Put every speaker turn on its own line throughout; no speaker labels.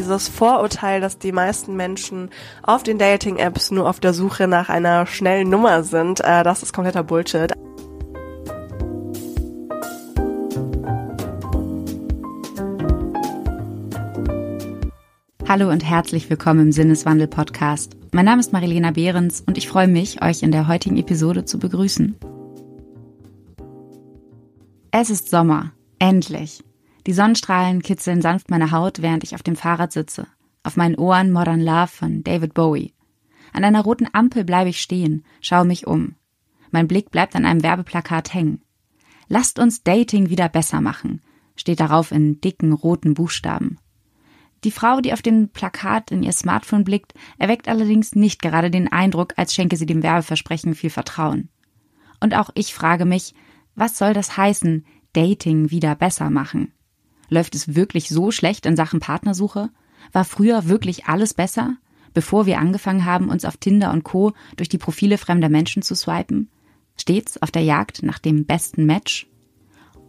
Dieses Vorurteil, dass die meisten Menschen auf den Dating-Apps nur auf der Suche nach einer schnellen Nummer sind, äh, das ist kompletter Bullshit.
Hallo und herzlich willkommen im Sinneswandel Podcast. Mein Name ist Marilena Behrens und ich freue mich, euch in der heutigen Episode zu begrüßen. Es ist Sommer. Endlich. Die Sonnenstrahlen kitzeln sanft meine Haut, während ich auf dem Fahrrad sitze. Auf meinen Ohren Modern Love von David Bowie. An einer roten Ampel bleibe ich stehen, schaue mich um. Mein Blick bleibt an einem Werbeplakat hängen. Lasst uns Dating wieder besser machen, steht darauf in dicken roten Buchstaben. Die Frau, die auf dem Plakat in ihr Smartphone blickt, erweckt allerdings nicht gerade den Eindruck, als schenke sie dem Werbeversprechen viel Vertrauen. Und auch ich frage mich, was soll das heißen, Dating wieder besser machen? Läuft es wirklich so schlecht in Sachen Partnersuche? War früher wirklich alles besser, bevor wir angefangen haben, uns auf Tinder und Co. durch die Profile fremder Menschen zu swipen? Stets auf der Jagd nach dem besten Match?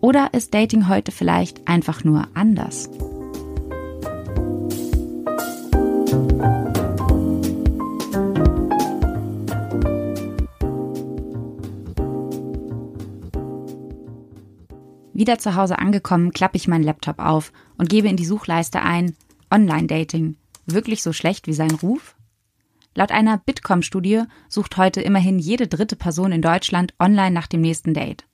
Oder ist Dating heute vielleicht einfach nur anders? Wieder zu Hause angekommen, klappe ich meinen Laptop auf und gebe in die Suchleiste ein Online-Dating. Wirklich so schlecht wie sein Ruf? Laut einer Bitkom-Studie sucht heute immerhin jede dritte Person in Deutschland online nach dem nächsten Date.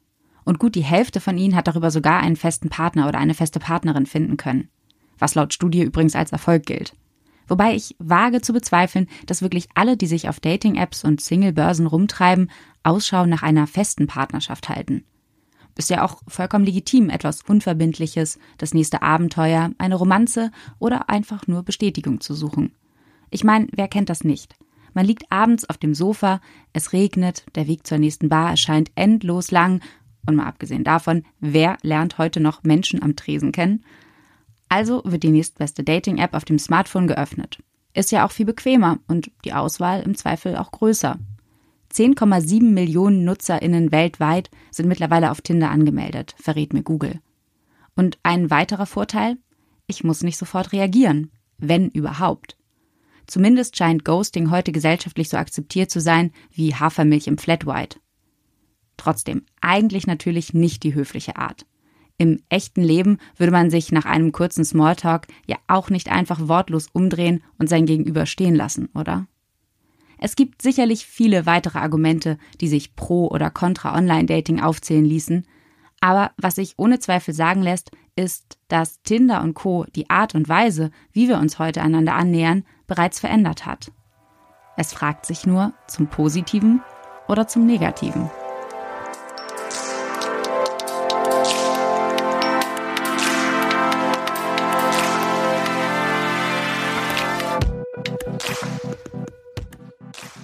Und gut die Hälfte von ihnen hat darüber sogar einen festen Partner oder eine feste Partnerin finden können. Was laut Studie übrigens als Erfolg gilt. Wobei ich wage zu bezweifeln, dass wirklich alle, die sich auf Dating-Apps und Single-Börsen rumtreiben, Ausschau nach einer festen Partnerschaft halten. Ist ja auch vollkommen legitim, etwas Unverbindliches, das nächste Abenteuer, eine Romanze oder einfach nur Bestätigung zu suchen. Ich meine, wer kennt das nicht? Man liegt abends auf dem Sofa, es regnet, der Weg zur nächsten Bar erscheint endlos lang und mal abgesehen davon, wer lernt heute noch Menschen am Tresen kennen? Also wird die nächstbeste Dating-App auf dem Smartphone geöffnet. Ist ja auch viel bequemer und die Auswahl im Zweifel auch größer. 10,7 Millionen NutzerInnen weltweit sind mittlerweile auf Tinder angemeldet, verrät mir Google. Und ein weiterer Vorteil? Ich muss nicht sofort reagieren, wenn überhaupt. Zumindest scheint Ghosting heute gesellschaftlich so akzeptiert zu sein wie Hafermilch im Flat White. Trotzdem, eigentlich natürlich nicht die höfliche Art. Im echten Leben würde man sich nach einem kurzen Smalltalk ja auch nicht einfach wortlos umdrehen und sein Gegenüber stehen lassen, oder? Es gibt sicherlich viele weitere Argumente, die sich pro oder contra Online-Dating aufzählen ließen, aber was sich ohne Zweifel sagen lässt, ist, dass Tinder und Co. die Art und Weise, wie wir uns heute einander annähern, bereits verändert hat. Es fragt sich nur zum Positiven oder zum Negativen.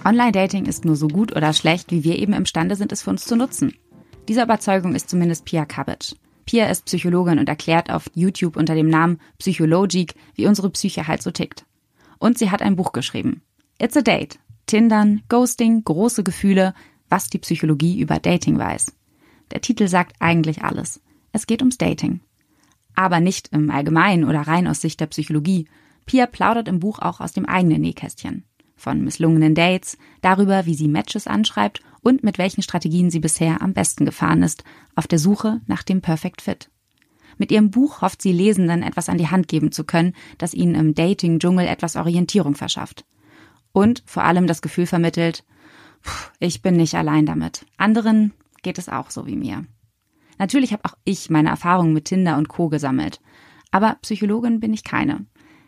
Online-Dating ist nur so gut oder schlecht, wie wir eben imstande sind, es für uns zu nutzen. Dieser Überzeugung ist zumindest Pia Cabbage. Pia ist Psychologin und erklärt auf YouTube unter dem Namen Psychologic, wie unsere Psyche halt so tickt. Und sie hat ein Buch geschrieben. It's a Date. Tindern, Ghosting, große Gefühle, was die Psychologie über Dating weiß. Der Titel sagt eigentlich alles. Es geht ums Dating. Aber nicht im Allgemeinen oder rein aus Sicht der Psychologie. Pia plaudert im Buch auch aus dem eigenen Nähkästchen von misslungenen Dates, darüber, wie sie Matches anschreibt und mit welchen Strategien sie bisher am besten gefahren ist, auf der Suche nach dem Perfect Fit. Mit ihrem Buch hofft sie Lesenden etwas an die Hand geben zu können, das ihnen im Dating-Dschungel etwas Orientierung verschafft. Und vor allem das Gefühl vermittelt, ich bin nicht allein damit. Anderen geht es auch so wie mir. Natürlich habe auch ich meine Erfahrungen mit Tinder und Co. gesammelt. Aber Psychologin bin ich keine.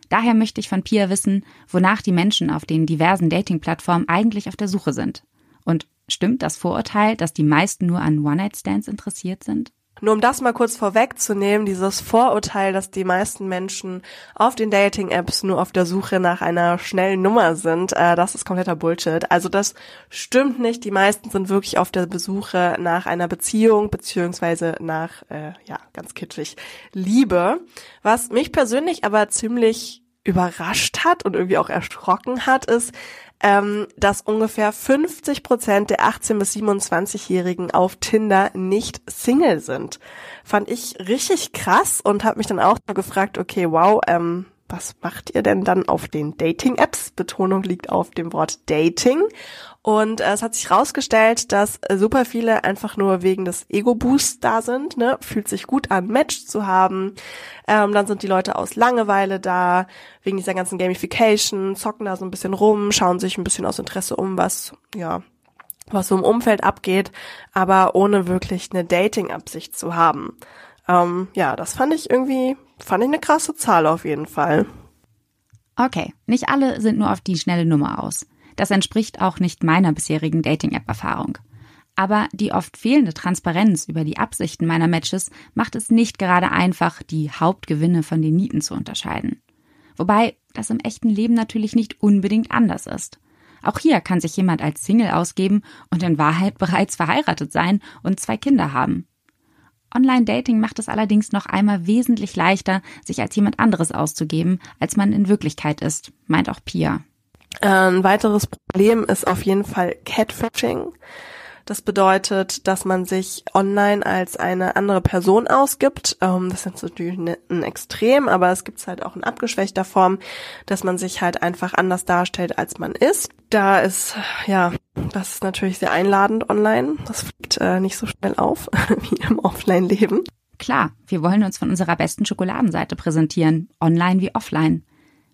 Daher möchte ich von Pia wissen, wonach die Menschen auf den diversen Dating-Plattformen eigentlich auf der Suche sind. Und stimmt das Vorurteil, dass die meisten nur an One-Night-Stands interessiert sind?
Nur um das mal kurz vorwegzunehmen, dieses Vorurteil, dass die meisten Menschen auf den Dating-Apps nur auf der Suche nach einer schnellen Nummer sind, äh, das ist kompletter Bullshit. Also das stimmt nicht. Die meisten sind wirklich auf der Besuche nach einer Beziehung beziehungsweise nach, äh, ja, ganz kitschig, Liebe. Was mich persönlich aber ziemlich überrascht hat und irgendwie auch erschrocken hat, ist, ähm, dass ungefähr 50 Prozent der 18- bis 27-Jährigen auf Tinder nicht Single sind. Fand ich richtig krass und habe mich dann auch gefragt, okay, wow, ähm, was macht ihr denn dann auf den Dating-Apps? Betonung liegt auf dem Wort Dating. Und äh, es hat sich herausgestellt, dass äh, super viele einfach nur wegen des Ego-Boosts da sind. Ne? Fühlt sich gut an, Match zu haben. Ähm, dann sind die Leute aus Langeweile da, wegen dieser ganzen Gamification, zocken da so ein bisschen rum, schauen sich ein bisschen aus Interesse um, was, ja, was so im Umfeld abgeht, aber ohne wirklich eine Dating-Absicht zu haben. Ähm, ja, das fand ich irgendwie, fand ich eine krasse Zahl auf jeden Fall.
Okay, nicht alle sind nur auf die schnelle Nummer aus. Das entspricht auch nicht meiner bisherigen Dating-App-Erfahrung. Aber die oft fehlende Transparenz über die Absichten meiner Matches macht es nicht gerade einfach, die Hauptgewinne von den Nieten zu unterscheiden. Wobei das im echten Leben natürlich nicht unbedingt anders ist. Auch hier kann sich jemand als Single ausgeben und in Wahrheit bereits verheiratet sein und zwei Kinder haben. Online-Dating macht es allerdings noch einmal wesentlich leichter, sich als jemand anderes auszugeben, als man in Wirklichkeit ist, meint auch Pia.
Ein weiteres Problem ist auf jeden Fall Catfishing. Das bedeutet, dass man sich online als eine andere Person ausgibt. Ähm, das ist natürlich ne, ein Extrem, aber es gibt es halt auch in abgeschwächter Form, dass man sich halt einfach anders darstellt, als man ist. Da ist, ja, das ist natürlich sehr einladend online. Das fliegt äh, nicht so schnell auf wie im Offline-Leben.
Klar, wir wollen uns von unserer besten Schokoladenseite präsentieren, online wie offline.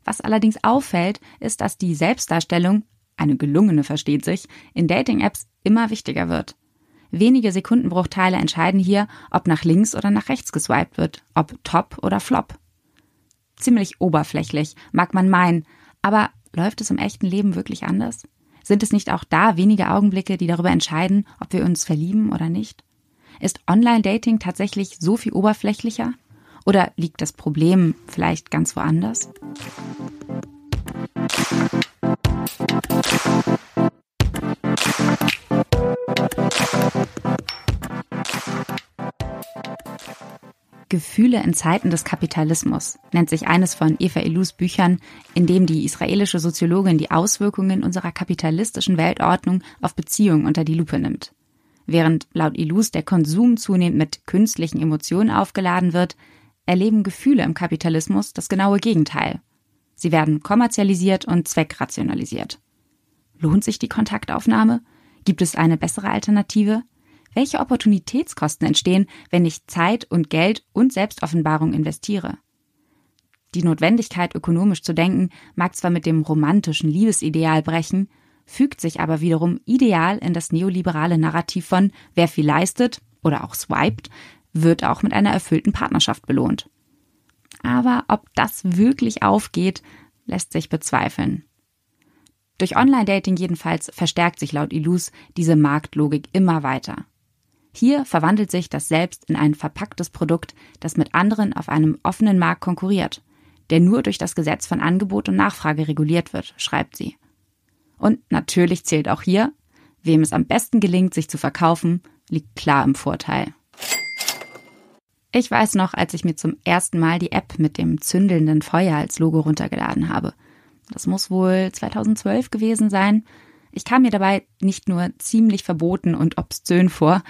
Was allerdings auffällt, ist, dass die Selbstdarstellung, eine gelungene versteht sich, in Dating-Apps immer wichtiger wird. Wenige Sekundenbruchteile entscheiden hier, ob nach links oder nach rechts geswiped wird, ob top oder flop. Ziemlich oberflächlich, mag man meinen, aber läuft es im echten Leben wirklich anders? Sind es nicht auch da wenige Augenblicke, die darüber entscheiden, ob wir uns verlieben oder nicht? Ist Online-Dating tatsächlich so viel oberflächlicher? Oder liegt das Problem vielleicht ganz woanders? Gefühle in Zeiten des Kapitalismus nennt sich eines von Eva Ilus Büchern, in dem die israelische Soziologin die Auswirkungen unserer kapitalistischen Weltordnung auf Beziehungen unter die Lupe nimmt. Während laut Ilus der Konsum zunehmend mit künstlichen Emotionen aufgeladen wird, erleben Gefühle im Kapitalismus das genaue Gegenteil. Sie werden kommerzialisiert und zweckrationalisiert. Lohnt sich die Kontaktaufnahme? Gibt es eine bessere Alternative? Welche Opportunitätskosten entstehen, wenn ich Zeit und Geld und Selbstoffenbarung investiere? Die Notwendigkeit, ökonomisch zu denken, mag zwar mit dem romantischen Liebesideal brechen, fügt sich aber wiederum ideal in das neoliberale Narrativ von wer viel leistet oder auch swiped, wird auch mit einer erfüllten Partnerschaft belohnt. Aber ob das wirklich aufgeht, lässt sich bezweifeln. Durch Online-Dating jedenfalls verstärkt sich laut Ilus diese Marktlogik immer weiter. Hier verwandelt sich das Selbst in ein verpacktes Produkt, das mit anderen auf einem offenen Markt konkurriert, der nur durch das Gesetz von Angebot und Nachfrage reguliert wird, schreibt sie. Und natürlich zählt auch hier, wem es am besten gelingt, sich zu verkaufen, liegt klar im Vorteil. Ich weiß noch, als ich mir zum ersten Mal die App mit dem zündelnden Feuer als Logo runtergeladen habe. Das muss wohl 2012 gewesen sein. Ich kam mir dabei nicht nur ziemlich verboten und obszön vor,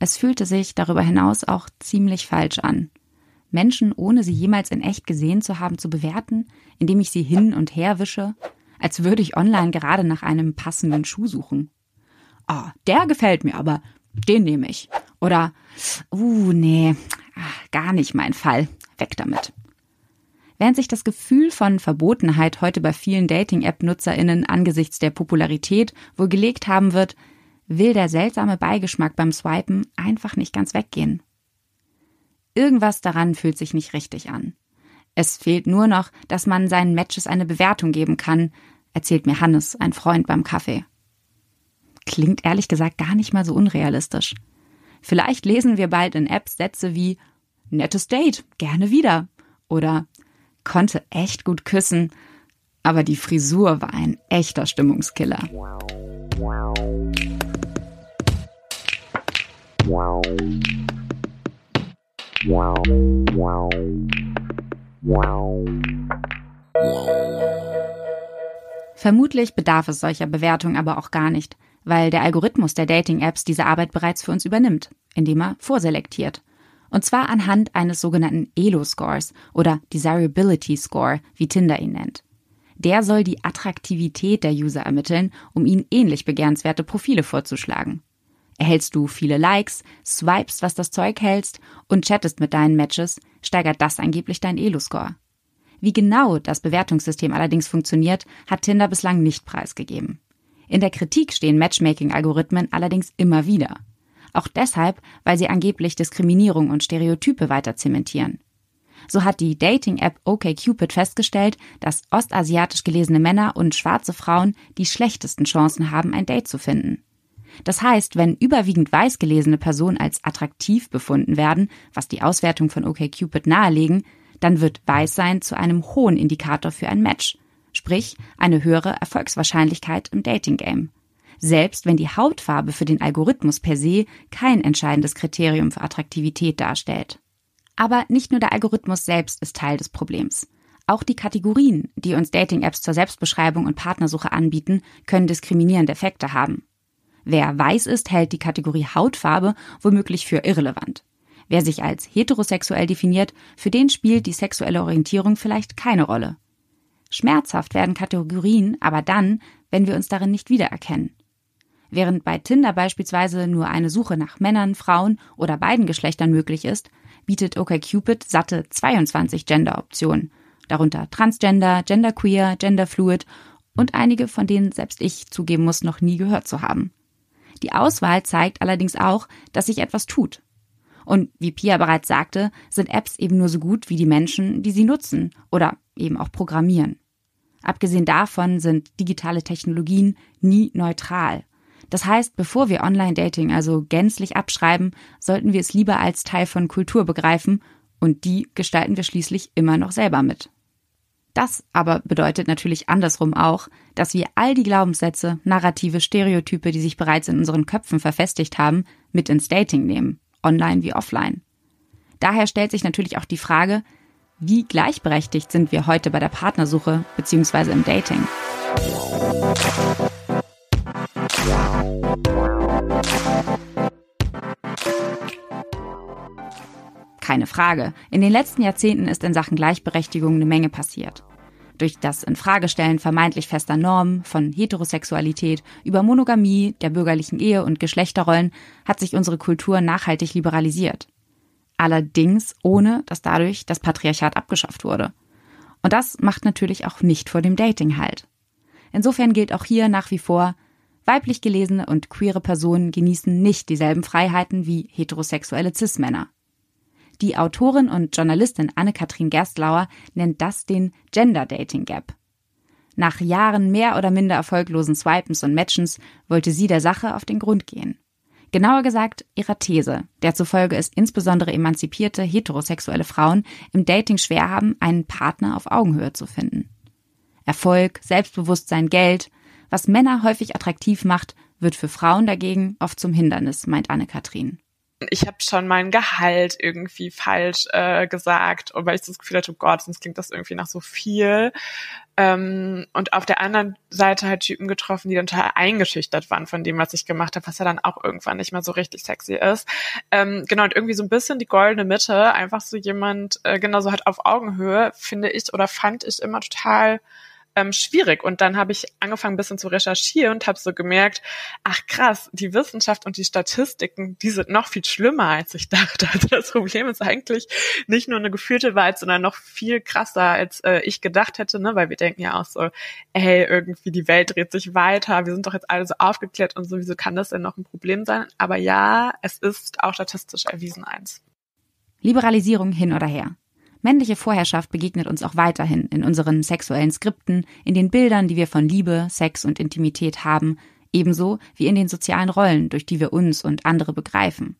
es fühlte sich darüber hinaus auch ziemlich falsch an. Menschen, ohne sie jemals in echt gesehen zu haben, zu bewerten, indem ich sie hin und her wische, als würde ich online gerade nach einem passenden Schuh suchen. Ah, der gefällt mir aber, den nehme ich. Oder, uh, nee, ach, gar nicht mein Fall. Weg damit. Während sich das Gefühl von Verbotenheit heute bei vielen Dating-App-NutzerInnen angesichts der Popularität wohl gelegt haben wird, will der seltsame Beigeschmack beim Swipen einfach nicht ganz weggehen. Irgendwas daran fühlt sich nicht richtig an. Es fehlt nur noch, dass man seinen Matches eine Bewertung geben kann, erzählt mir Hannes, ein Freund beim Kaffee. Klingt ehrlich gesagt gar nicht mal so unrealistisch. Vielleicht lesen wir bald in Apps Sätze wie nettes Date, gerne wieder oder konnte echt gut küssen, aber die Frisur war ein echter Stimmungskiller. Vermutlich bedarf es solcher Bewertung aber auch gar nicht, weil der Algorithmus der Dating-Apps diese Arbeit bereits für uns übernimmt, indem er vorselektiert. Und zwar anhand eines sogenannten Elo-Scores oder Desirability Score, wie Tinder ihn nennt. Der soll die Attraktivität der User ermitteln, um ihnen ähnlich begehrenswerte Profile vorzuschlagen. Erhältst du viele Likes, swipest, was das Zeug hältst und chattest mit deinen Matches, steigert das angeblich dein Elo-Score. Wie genau das Bewertungssystem allerdings funktioniert, hat Tinder bislang nicht preisgegeben. In der Kritik stehen Matchmaking-Algorithmen allerdings immer wieder. Auch deshalb, weil sie angeblich Diskriminierung und Stereotype weiter zementieren. So hat die Dating-App OkCupid festgestellt, dass ostasiatisch gelesene Männer und schwarze Frauen die schlechtesten Chancen haben, ein Date zu finden. Das heißt, wenn überwiegend weiß gelesene Personen als attraktiv befunden werden, was die Auswertung von OkCupid nahelegen, dann wird Weißsein zu einem hohen Indikator für ein Match, sprich eine höhere Erfolgswahrscheinlichkeit im Dating-Game selbst wenn die Hautfarbe für den Algorithmus per se kein entscheidendes Kriterium für Attraktivität darstellt. Aber nicht nur der Algorithmus selbst ist Teil des Problems. Auch die Kategorien, die uns Dating-Apps zur Selbstbeschreibung und Partnersuche anbieten, können diskriminierende Effekte haben. Wer weiß ist, hält die Kategorie Hautfarbe womöglich für irrelevant. Wer sich als heterosexuell definiert, für den spielt die sexuelle Orientierung vielleicht keine Rolle. Schmerzhaft werden Kategorien aber dann, wenn wir uns darin nicht wiedererkennen. Während bei Tinder beispielsweise nur eine Suche nach Männern, Frauen oder beiden Geschlechtern möglich ist, bietet OkCupid satte 22 Gender-Optionen, darunter Transgender, Genderqueer, Genderfluid und einige, von denen selbst ich zugeben muss, noch nie gehört zu haben. Die Auswahl zeigt allerdings auch, dass sich etwas tut. Und wie Pia bereits sagte, sind Apps eben nur so gut wie die Menschen, die sie nutzen oder eben auch programmieren. Abgesehen davon sind digitale Technologien nie neutral. Das heißt, bevor wir Online-Dating also gänzlich abschreiben, sollten wir es lieber als Teil von Kultur begreifen und die gestalten wir schließlich immer noch selber mit. Das aber bedeutet natürlich andersrum auch, dass wir all die Glaubenssätze, Narrative, Stereotype, die sich bereits in unseren Köpfen verfestigt haben, mit ins Dating nehmen, online wie offline. Daher stellt sich natürlich auch die Frage, wie gleichberechtigt sind wir heute bei der Partnersuche bzw. im Dating? Keine Frage. In den letzten Jahrzehnten ist in Sachen Gleichberechtigung eine Menge passiert. Durch das Infragestellen vermeintlich fester Normen von Heterosexualität über Monogamie, der bürgerlichen Ehe und Geschlechterrollen hat sich unsere Kultur nachhaltig liberalisiert. Allerdings ohne, dass dadurch das Patriarchat abgeschafft wurde. Und das macht natürlich auch nicht vor dem Dating halt. Insofern gilt auch hier nach wie vor, weiblich gelesene und queere Personen genießen nicht dieselben Freiheiten wie heterosexuelle Cis-Männer. Die Autorin und Journalistin Anne-Kathrin Gerstlauer nennt das den Gender Dating Gap. Nach Jahren mehr oder minder erfolglosen Swipens und Matchens wollte sie der Sache auf den Grund gehen. Genauer gesagt ihrer These, der zufolge es insbesondere emanzipierte heterosexuelle Frauen im Dating schwer haben, einen Partner auf Augenhöhe zu finden. Erfolg, Selbstbewusstsein, Geld, was Männer häufig attraktiv macht, wird für Frauen dagegen oft zum Hindernis, meint Anne-Kathrin
ich habe schon mein Gehalt irgendwie falsch äh, gesagt und weil ich das Gefühl hatte, oh Gott, sonst klingt das irgendwie nach so viel. Ähm, und auf der anderen Seite halt Typen getroffen, die dann total eingeschüchtert waren von dem, was ich gemacht habe, was ja dann auch irgendwann nicht mehr so richtig sexy ist. Ähm, genau, und irgendwie so ein bisschen die goldene Mitte, einfach so jemand, äh, genau so halt auf Augenhöhe, finde ich oder fand ich immer total ähm, schwierig. Und dann habe ich angefangen, ein bisschen zu recherchieren und habe so gemerkt, ach krass, die Wissenschaft und die Statistiken, die sind noch viel schlimmer, als ich dachte. Also das Problem ist eigentlich nicht nur eine gefühlte Wahrheit, sondern noch viel krasser, als äh, ich gedacht hätte, ne? weil wir denken ja auch so, ey, irgendwie die Welt dreht sich weiter, wir sind doch jetzt alle so aufgeklärt und so, wieso kann das denn noch ein Problem sein? Aber ja, es ist auch statistisch erwiesen eins.
Liberalisierung hin oder her. Männliche Vorherrschaft begegnet uns auch weiterhin in unseren sexuellen Skripten, in den Bildern, die wir von Liebe, Sex und Intimität haben, ebenso wie in den sozialen Rollen, durch die wir uns und andere begreifen.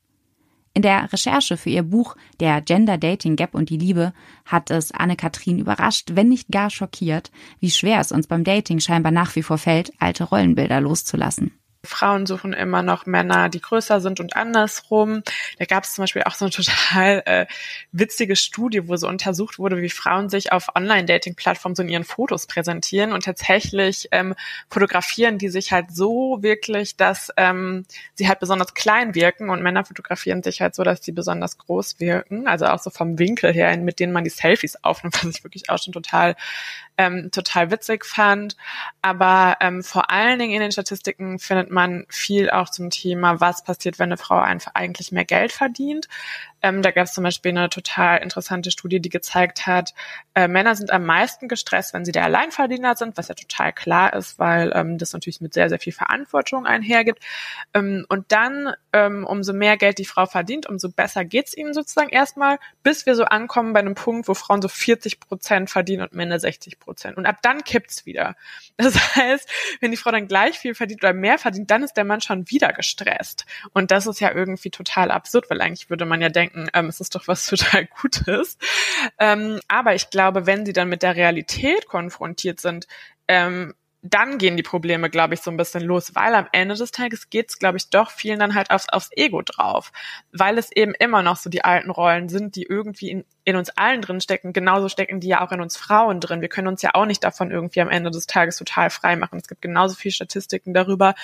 In der Recherche für ihr Buch Der Gender Dating Gap und die Liebe hat es Anne-Kathrin überrascht, wenn nicht gar schockiert, wie schwer es uns beim Dating scheinbar nach wie vor fällt, alte Rollenbilder loszulassen.
Frauen suchen immer noch Männer, die größer sind und andersrum. Da gab es zum Beispiel auch so eine total äh, witzige Studie, wo so untersucht wurde, wie Frauen sich auf Online-Dating-Plattformen so in ihren Fotos präsentieren. Und tatsächlich ähm, fotografieren die sich halt so wirklich, dass ähm, sie halt besonders klein wirken. Und Männer fotografieren sich halt so, dass sie besonders groß wirken, also auch so vom Winkel her, mit denen man die Selfies aufnimmt, was ich wirklich auch schon total ähm, total witzig fand. Aber ähm, vor allen Dingen in den Statistiken findet man viel auch zum Thema, was passiert, wenn eine Frau einfach eigentlich mehr Geld verdient. Ähm, da gab es zum Beispiel eine total interessante Studie, die gezeigt hat, äh, Männer sind am meisten gestresst, wenn sie der Alleinverdiener sind, was ja total klar ist, weil ähm, das natürlich mit sehr, sehr viel Verantwortung einhergibt. Ähm, und dann, ähm, umso mehr Geld die Frau verdient, umso besser geht's ihnen sozusagen erstmal, bis wir so ankommen bei einem Punkt, wo Frauen so 40 Prozent verdienen und Männer 60 Prozent. Und ab dann kippt's wieder. Das heißt, wenn die Frau dann gleich viel verdient oder mehr verdient, dann ist der Mann schon wieder gestresst. Und das ist ja irgendwie total absurd, weil eigentlich würde man ja denken, ähm, es ist doch was total Gutes. Ähm, aber ich glaube, wenn sie dann mit der Realität konfrontiert sind, ähm, dann gehen die Probleme, glaube ich, so ein bisschen los, weil am Ende des Tages geht's, glaube ich, doch vielen dann halt aufs, aufs Ego drauf, weil es eben immer noch so die alten Rollen sind, die irgendwie in, in uns allen drin stecken. Genauso stecken die ja auch in uns Frauen drin. Wir können uns ja auch nicht davon irgendwie am Ende des Tages total frei machen. Es gibt genauso viele Statistiken darüber,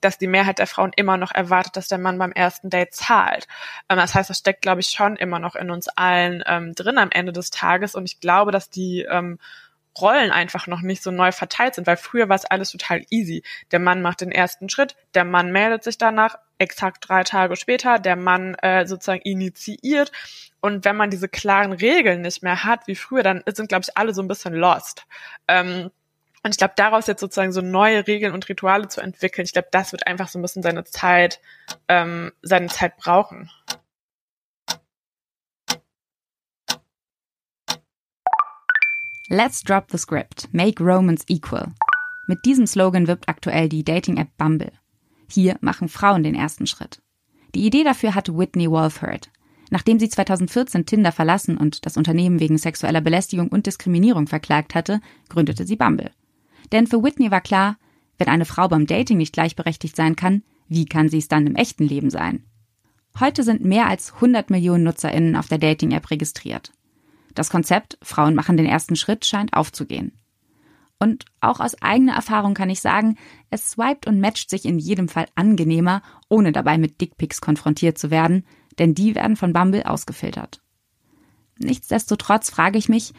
dass die Mehrheit der Frauen immer noch erwartet, dass der Mann beim ersten Date zahlt. Ähm, das heißt, das steckt, glaube ich, schon immer noch in uns allen ähm, drin am Ende des Tages. Und ich glaube, dass die ähm, Rollen einfach noch nicht so neu verteilt sind, weil früher war es alles total easy. Der Mann macht den ersten Schritt, der Mann meldet sich danach, exakt drei Tage später, der Mann äh, sozusagen initiiert. Und wenn man diese klaren Regeln nicht mehr hat wie früher, dann sind, glaube ich, alle so ein bisschen lost. Ähm, und ich glaube, daraus jetzt sozusagen so neue Regeln und Rituale zu entwickeln, ich glaube, das wird einfach so ein bisschen seine Zeit, ähm, seine Zeit brauchen.
Let's drop the script. Make Romans equal. Mit diesem Slogan wirbt aktuell die Dating-App Bumble. Hier machen Frauen den ersten Schritt. Die Idee dafür hatte Whitney Wolfhard. Nachdem sie 2014 Tinder verlassen und das Unternehmen wegen sexueller Belästigung und Diskriminierung verklagt hatte, gründete sie Bumble. Denn für Whitney war klar, wenn eine Frau beim Dating nicht gleichberechtigt sein kann, wie kann sie es dann im echten Leben sein? Heute sind mehr als 100 Millionen NutzerInnen auf der Dating-App registriert. Das Konzept Frauen machen den ersten Schritt scheint aufzugehen. Und auch aus eigener Erfahrung kann ich sagen, es swiped und matcht sich in jedem Fall angenehmer, ohne dabei mit Dickpics konfrontiert zu werden, denn die werden von Bumble ausgefiltert. Nichtsdestotrotz frage ich mich,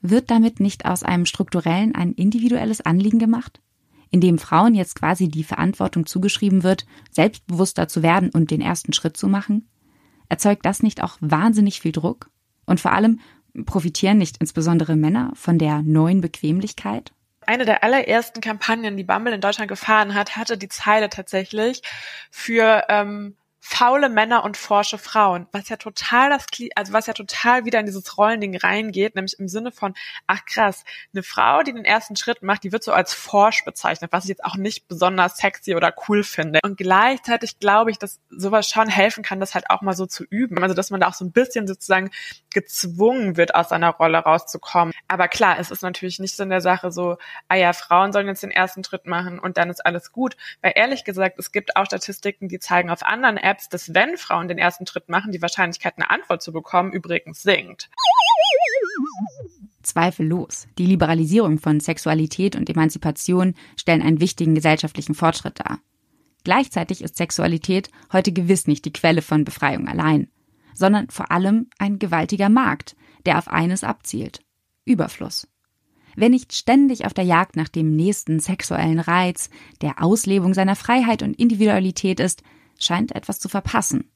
wird damit nicht aus einem strukturellen ein individuelles Anliegen gemacht? In dem Frauen jetzt quasi die Verantwortung zugeschrieben wird, selbstbewusster zu werden und den ersten Schritt zu machen? Erzeugt das nicht auch wahnsinnig viel Druck? Und vor allem, Profitieren nicht insbesondere Männer von der neuen Bequemlichkeit?
Eine der allerersten Kampagnen, die Bumble in Deutschland gefahren hat, hatte die Zeile tatsächlich für ähm, faule Männer und forsche Frauen, was ja total das, also was ja total wieder in dieses Rollending reingeht, nämlich im Sinne von, ach krass, eine Frau, die den ersten Schritt macht, die wird so als forsch bezeichnet, was ich jetzt auch nicht besonders sexy oder cool finde. Und gleichzeitig glaube ich, dass sowas schon helfen kann, das halt auch mal so zu üben. Also, dass man da auch so ein bisschen sozusagen gezwungen wird, aus seiner Rolle rauszukommen. Aber klar, es ist natürlich nicht so in der Sache so, ah ja, Frauen sollen jetzt den ersten Schritt machen und dann ist alles gut. Weil ehrlich gesagt, es gibt auch Statistiken, die zeigen auf anderen Apps, Apps, dass wenn Frauen den ersten Schritt machen, die Wahrscheinlichkeit, eine Antwort zu bekommen, übrigens sinkt.
Zweifellos. Die Liberalisierung von Sexualität und Emanzipation stellen einen wichtigen gesellschaftlichen Fortschritt dar. Gleichzeitig ist Sexualität heute gewiss nicht die Quelle von Befreiung allein, sondern vor allem ein gewaltiger Markt, der auf eines abzielt. Überfluss. Wer nicht ständig auf der Jagd nach dem nächsten sexuellen Reiz, der Auslebung seiner Freiheit und Individualität ist, scheint etwas zu verpassen.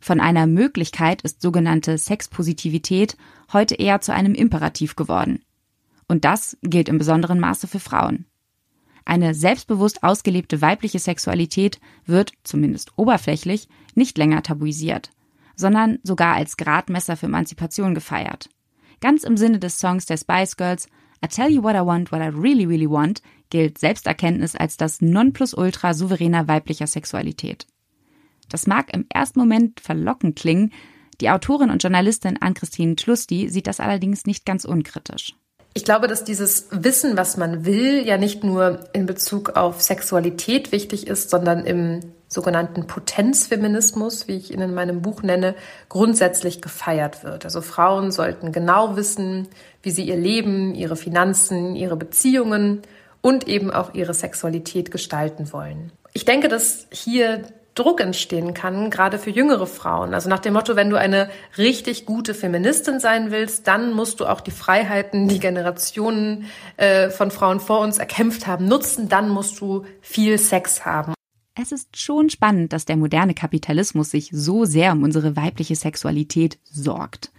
Von einer Möglichkeit ist sogenannte Sexpositivität heute eher zu einem Imperativ geworden. Und das gilt im besonderen Maße für Frauen. Eine selbstbewusst ausgelebte weibliche Sexualität wird, zumindest oberflächlich, nicht länger tabuisiert, sondern sogar als Gradmesser für Emanzipation gefeiert. Ganz im Sinne des Songs der Spice Girls I Tell You What I Want, What I Really, Really Want gilt Selbsterkenntnis als das Nonplusultra souveräner weiblicher Sexualität. Das mag im ersten Moment verlockend klingen, die Autorin und Journalistin Ann-Christine Tlusti sieht das allerdings nicht ganz unkritisch.
Ich glaube, dass dieses Wissen, was man will, ja nicht nur in Bezug auf Sexualität wichtig ist, sondern im sogenannten Potenzfeminismus, wie ich ihn in meinem Buch nenne, grundsätzlich gefeiert wird. Also Frauen sollten genau wissen, wie sie ihr Leben, ihre Finanzen, ihre Beziehungen und eben auch ihre Sexualität gestalten wollen. Ich denke, dass hier Druck entstehen kann, gerade für jüngere Frauen. Also nach dem Motto, wenn du eine richtig gute Feministin sein willst, dann musst du auch die Freiheiten, die Generationen äh, von Frauen vor uns erkämpft haben, nutzen, dann musst du viel Sex haben.
Es ist schon spannend, dass der moderne Kapitalismus sich so sehr um unsere weibliche Sexualität sorgt.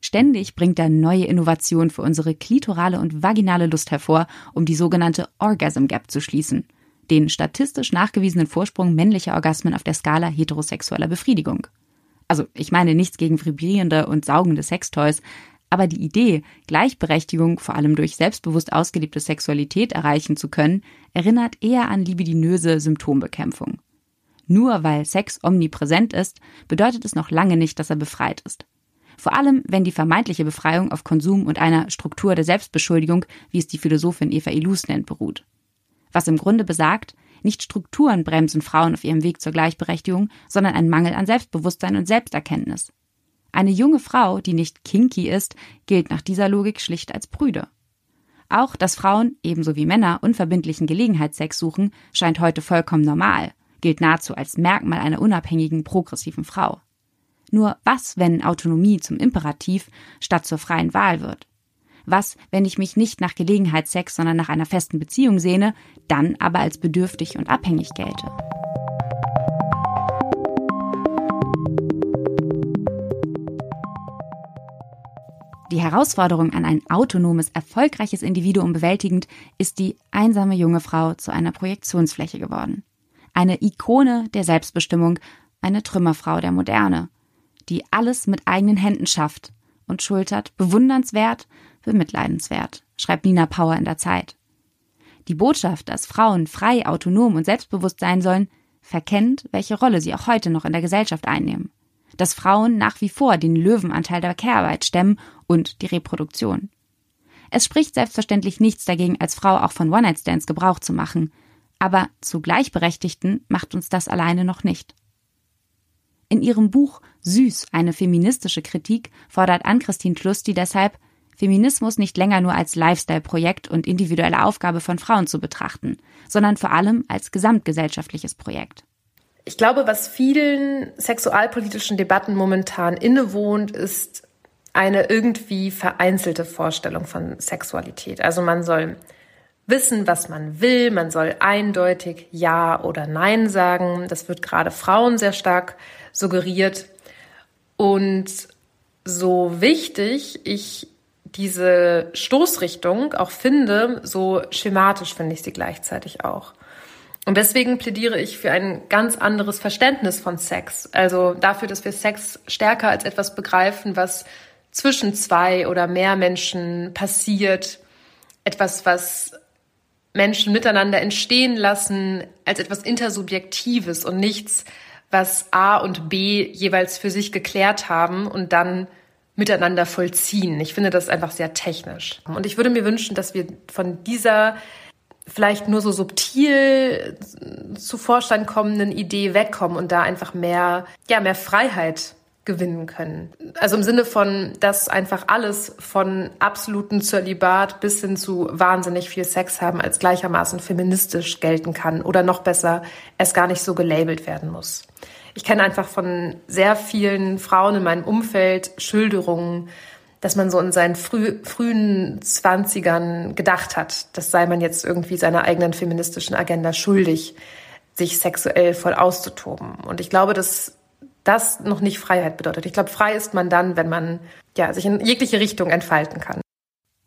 Ständig bringt er neue Innovationen für unsere klitorale und vaginale Lust hervor, um die sogenannte Orgasm Gap zu schließen – den statistisch nachgewiesenen Vorsprung männlicher Orgasmen auf der Skala heterosexueller Befriedigung. Also ich meine nichts gegen vibrierende und saugende Sextoys, aber die Idee, Gleichberechtigung vor allem durch selbstbewusst ausgelebte Sexualität erreichen zu können, erinnert eher an libidinöse Symptombekämpfung. Nur weil Sex omnipräsent ist, bedeutet es noch lange nicht, dass er befreit ist. Vor allem, wenn die vermeintliche Befreiung auf Konsum und einer Struktur der Selbstbeschuldigung, wie es die Philosophin Eva Ilus nennt, beruht was im Grunde besagt, nicht Strukturen bremsen Frauen auf ihrem Weg zur Gleichberechtigung, sondern ein Mangel an Selbstbewusstsein und Selbsterkenntnis. Eine junge Frau, die nicht kinky ist, gilt nach dieser Logik schlicht als prüde. Auch, dass Frauen, ebenso wie Männer, unverbindlichen Gelegenheitssex suchen, scheint heute vollkommen normal, gilt nahezu als Merkmal einer unabhängigen, progressiven Frau. Nur was, wenn Autonomie zum Imperativ statt zur freien Wahl wird? Was, wenn ich mich nicht nach Gelegenheitssex, sondern nach einer festen Beziehung sehne, dann aber als bedürftig und abhängig gelte? Die Herausforderung an ein autonomes, erfolgreiches Individuum bewältigend, ist die einsame junge Frau zu einer Projektionsfläche geworden. Eine Ikone der Selbstbestimmung, eine Trümmerfrau der Moderne, die alles mit eigenen Händen schafft und schultert, bewundernswert, bemitleidenswert, schreibt Nina Power in der Zeit. Die Botschaft, dass Frauen frei, autonom und selbstbewusst sein sollen, verkennt, welche Rolle sie auch heute noch in der Gesellschaft einnehmen. Dass Frauen nach wie vor den Löwenanteil der Care-Arbeit stemmen und die Reproduktion. Es spricht selbstverständlich nichts dagegen, als Frau auch von One-Night-Stands Gebrauch zu machen. Aber zu Gleichberechtigten macht uns das alleine noch nicht. In ihrem Buch Süß, eine feministische Kritik fordert Ann-Christine Tlusti deshalb, Feminismus nicht länger nur als Lifestyle-Projekt und individuelle Aufgabe von Frauen zu betrachten, sondern vor allem als gesamtgesellschaftliches Projekt.
Ich glaube, was vielen sexualpolitischen Debatten momentan innewohnt, ist eine irgendwie vereinzelte Vorstellung von Sexualität. Also man soll wissen, was man will, man soll eindeutig Ja oder Nein sagen. Das wird gerade Frauen sehr stark suggeriert. Und so wichtig ich diese Stoßrichtung auch finde, so schematisch finde ich sie gleichzeitig auch. Und deswegen plädiere ich für ein ganz anderes Verständnis von Sex. Also dafür, dass wir Sex stärker als etwas begreifen, was zwischen zwei oder mehr Menschen passiert. Etwas, was Menschen miteinander entstehen lassen, als etwas Intersubjektives und nichts, was A und B jeweils für sich geklärt haben und dann miteinander vollziehen. Ich finde das einfach sehr technisch. Und ich würde mir wünschen, dass wir von dieser vielleicht nur so subtil zu Vorstand kommenden Idee wegkommen und da einfach mehr, ja, mehr Freiheit gewinnen können. Also im Sinne von, dass einfach alles von absoluten Zölibat bis hin zu wahnsinnig viel Sex haben als gleichermaßen feministisch gelten kann oder noch besser, es gar nicht so gelabelt werden muss ich kenne einfach von sehr vielen Frauen in meinem Umfeld Schilderungen, dass man so in seinen früh, frühen Zwanzigern gedacht hat, das sei man jetzt irgendwie seiner eigenen feministischen Agenda schuldig, sich sexuell voll auszutoben. Und ich glaube, dass das noch nicht Freiheit bedeutet. Ich glaube, frei ist man dann, wenn man ja, sich in jegliche Richtung entfalten kann.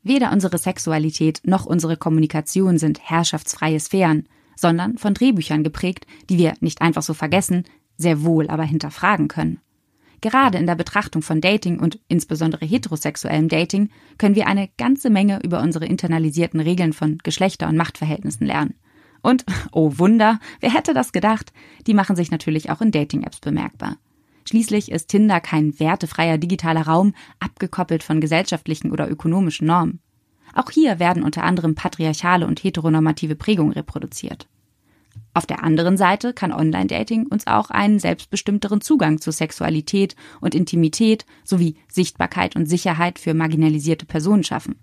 Weder unsere Sexualität noch unsere Kommunikation sind herrschaftsfreie Sphären, sondern von Drehbüchern geprägt, die wir nicht einfach so vergessen, sehr wohl aber hinterfragen können. Gerade in der Betrachtung von Dating und insbesondere heterosexuellem Dating können wir eine ganze Menge über unsere internalisierten Regeln von Geschlechter- und Machtverhältnissen lernen. Und, oh Wunder, wer hätte das gedacht? Die machen sich natürlich auch in Dating-Apps bemerkbar. Schließlich ist Tinder kein wertefreier digitaler Raum, abgekoppelt von gesellschaftlichen oder ökonomischen Normen. Auch hier werden unter anderem patriarchale und heteronormative Prägungen reproduziert. Auf der anderen Seite kann Online-Dating uns auch einen selbstbestimmteren Zugang zu Sexualität und Intimität sowie Sichtbarkeit und Sicherheit für marginalisierte Personen schaffen.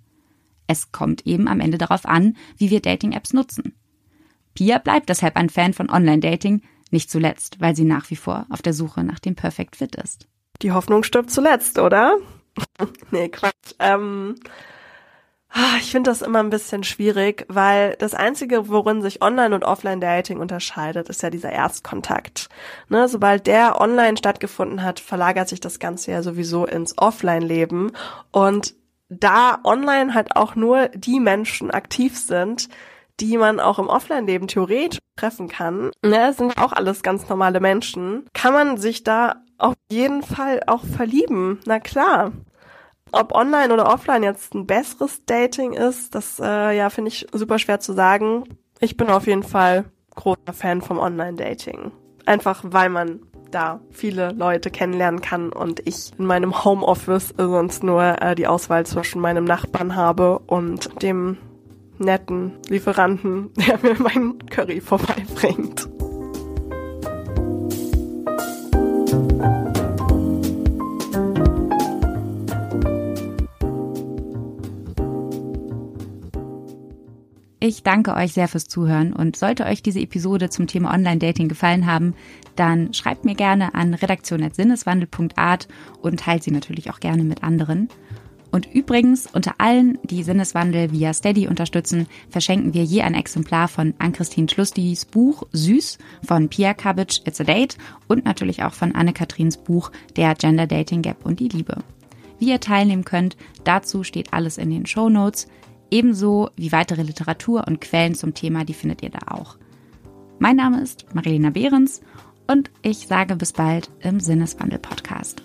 Es kommt eben am Ende darauf an, wie wir Dating-Apps nutzen. Pia bleibt deshalb ein Fan von Online-Dating, nicht zuletzt, weil sie nach wie vor auf der Suche nach dem Perfect Fit ist.
Die Hoffnung stirbt zuletzt, oder? nee, Quatsch. Ähm, ich finde das immer ein bisschen schwierig, weil das Einzige, worin sich Online- und Offline-Dating unterscheidet, ist ja dieser Erstkontakt. Ne, sobald der online stattgefunden hat, verlagert sich das Ganze ja sowieso ins Offline-Leben. Und da online halt auch nur die Menschen aktiv sind, die man auch im Offline-Leben theoretisch treffen kann, ne, sind auch alles ganz normale Menschen, kann man sich da auf jeden Fall auch verlieben. Na klar ob online oder offline jetzt ein besseres Dating ist, das äh, ja finde ich super schwer zu sagen. Ich bin auf jeden Fall großer Fan vom Online-Dating. Einfach weil man da viele Leute kennenlernen kann und ich in meinem Homeoffice sonst nur äh, die Auswahl zwischen meinem Nachbarn habe und dem netten Lieferanten, der mir meinen Curry vorbeibringt.
Ich danke euch sehr fürs Zuhören und sollte euch diese Episode zum Thema Online-Dating gefallen haben, dann schreibt mir gerne an redaktion.sinneswandel.art und teilt sie natürlich auch gerne mit anderen. Und übrigens, unter allen, die Sinneswandel via Steady unterstützen, verschenken wir je ein Exemplar von Ann-Christine Schlustis Buch Süß, von Pia Cabbage It's a Date und natürlich auch von Anne-Katrins Buch Der Gender Dating Gap und die Liebe. Wie ihr teilnehmen könnt, dazu steht alles in den Show Notes. Ebenso wie weitere Literatur und Quellen zum Thema, die findet ihr da auch. Mein Name ist Marilena Behrens und ich sage bis bald im Sinneswandel-Podcast.